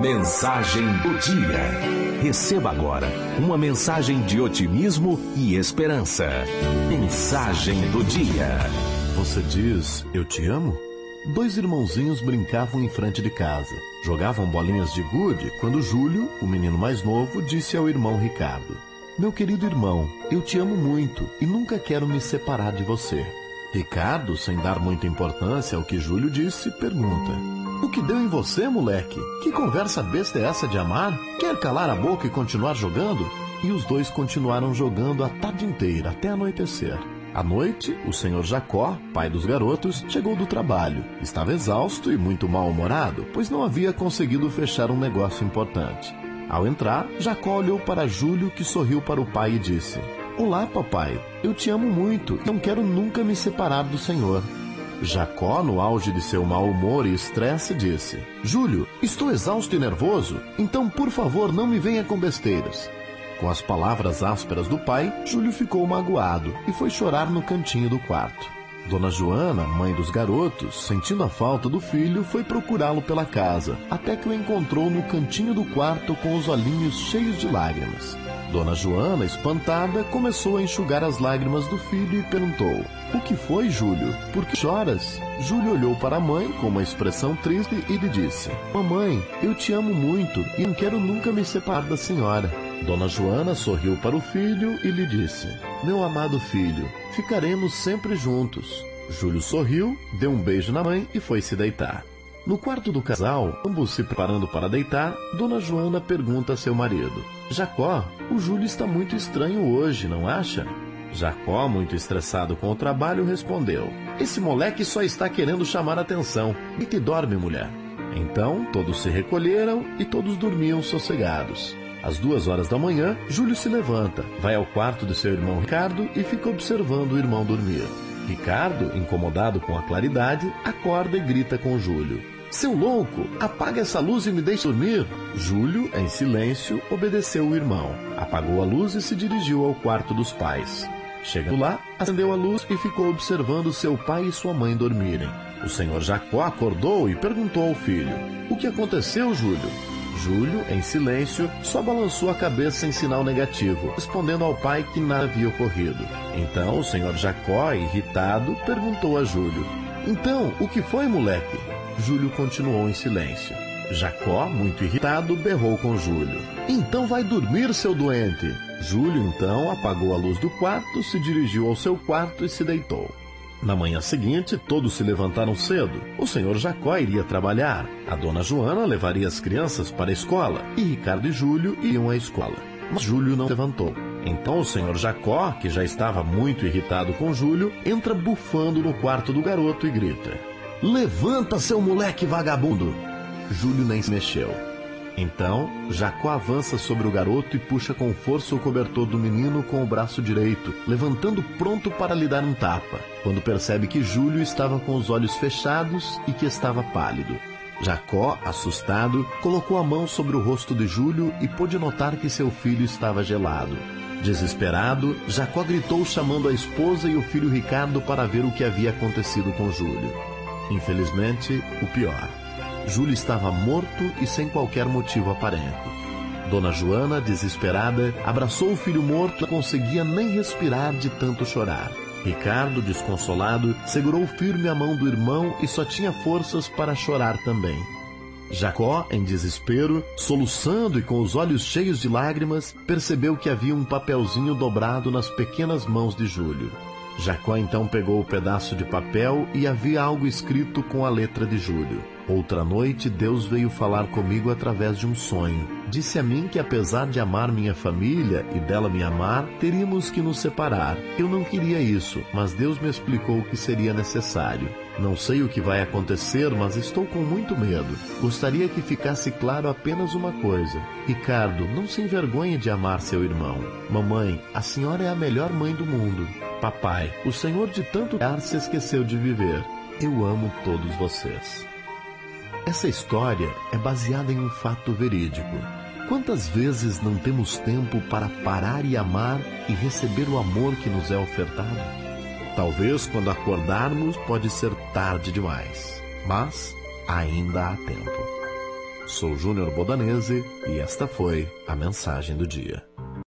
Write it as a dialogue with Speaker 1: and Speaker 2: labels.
Speaker 1: Mensagem do dia. Receba agora uma mensagem de otimismo e esperança. Mensagem do dia.
Speaker 2: Você diz eu te amo? Dois irmãozinhos brincavam em frente de casa. Jogavam bolinhas de gude quando Júlio, o menino mais novo, disse ao irmão Ricardo: Meu querido irmão, eu te amo muito e nunca quero me separar de você. Ricardo, sem dar muita importância ao que Júlio disse, pergunta: O que deu em você, moleque? Que conversa besta é essa de amar? Quer calar a boca e continuar jogando? E os dois continuaram jogando a tarde inteira, até anoitecer. À noite, o senhor Jacó, pai dos garotos, chegou do trabalho. Estava exausto e muito mal-humorado, pois não havia conseguido fechar um negócio importante. Ao entrar, Jacó olhou para Júlio, que sorriu para o pai e disse: Olá, papai. Eu te amo muito não quero nunca me separar do Senhor. Jacó, no auge de seu mau humor e estresse, disse: Júlio, estou exausto e nervoso, então por favor não me venha com besteiras. Com as palavras ásperas do pai, Júlio ficou magoado e foi chorar no cantinho do quarto. Dona Joana, mãe dos garotos, sentindo a falta do filho, foi procurá-lo pela casa, até que o encontrou no cantinho do quarto com os olhinhos cheios de lágrimas. Dona Joana, espantada, começou a enxugar as lágrimas do filho e perguntou: O que foi, Júlio? Por que choras? Júlio olhou para a mãe com uma expressão triste e lhe disse: Mamãe, eu te amo muito e não quero nunca me separar da senhora. Dona Joana sorriu para o filho e lhe disse: Meu amado filho, ficaremos sempre juntos. Júlio sorriu, deu um beijo na mãe e foi se deitar. No quarto do casal, ambos se preparando para deitar, Dona Joana pergunta a seu marido: Jacó, o Júlio está muito estranho hoje, não acha? Jacó, muito estressado com o trabalho, respondeu: Esse moleque só está querendo chamar atenção. E que dorme, mulher. Então, todos se recolheram e todos dormiam sossegados. Às duas horas da manhã, Júlio se levanta, vai ao quarto de seu irmão Ricardo e fica observando o irmão dormir. Ricardo, incomodado com a claridade, acorda e grita com Júlio: seu louco, apaga essa luz e me deixe dormir. Júlio, em silêncio, obedeceu o irmão. Apagou a luz e se dirigiu ao quarto dos pais. Chegando lá, acendeu a luz e ficou observando seu pai e sua mãe dormirem. O senhor Jacó acordou e perguntou ao filho: O que aconteceu, Júlio? Júlio, em silêncio, só balançou a cabeça em sinal negativo, respondendo ao pai que nada havia ocorrido. Então o senhor Jacó, irritado, perguntou a Júlio: Então, o que foi, moleque? Júlio continuou em silêncio. Jacó, muito irritado, berrou com Júlio. Então vai dormir, seu doente! Júlio então apagou a luz do quarto, se dirigiu ao seu quarto e se deitou. Na manhã seguinte, todos se levantaram cedo. O senhor Jacó iria trabalhar, a dona Joana levaria as crianças para a escola e Ricardo e Júlio iam à escola. Mas Júlio não levantou. Então o senhor Jacó, que já estava muito irritado com Júlio, entra bufando no quarto do garoto e grita: Levanta, seu moleque vagabundo! Júlio nem se mexeu. Então, Jacó avança sobre o garoto e puxa com força o cobertor do menino com o braço direito, levantando pronto para lhe dar um tapa, quando percebe que Júlio estava com os olhos fechados e que estava pálido. Jacó, assustado, colocou a mão sobre o rosto de Júlio e pôde notar que seu filho estava gelado. Desesperado, Jacó gritou chamando a esposa e o filho Ricardo para ver o que havia acontecido com Júlio. Infelizmente, o pior. Júlio estava morto e sem qualquer motivo aparente. Dona Joana, desesperada, abraçou o filho morto e não conseguia nem respirar de tanto chorar. Ricardo, desconsolado, segurou firme a mão do irmão e só tinha forças para chorar também. Jacó, em desespero, soluçando e com os olhos cheios de lágrimas, percebeu que havia um papelzinho dobrado nas pequenas mãos de Júlio. Jacó então pegou o pedaço de papel e havia algo escrito com a letra de Júlio. Outra noite, Deus veio falar comigo através de um sonho. Disse a mim que, apesar de amar minha família e dela me amar, teríamos que nos separar. Eu não queria isso, mas Deus me explicou que seria necessário. Não sei o que vai acontecer, mas estou com muito medo. Gostaria que ficasse claro apenas uma coisa. Ricardo, não se envergonhe de amar seu irmão. Mamãe, a senhora é a melhor mãe do mundo. Papai, o Senhor de tanto dar se esqueceu de viver. Eu amo todos vocês. Essa história é baseada em um fato verídico. Quantas vezes não temos tempo para parar e amar e receber o amor que nos é ofertado? Talvez quando acordarmos pode ser tarde demais, mas ainda há tempo. Sou Júnior Bodanese e esta foi a mensagem do dia.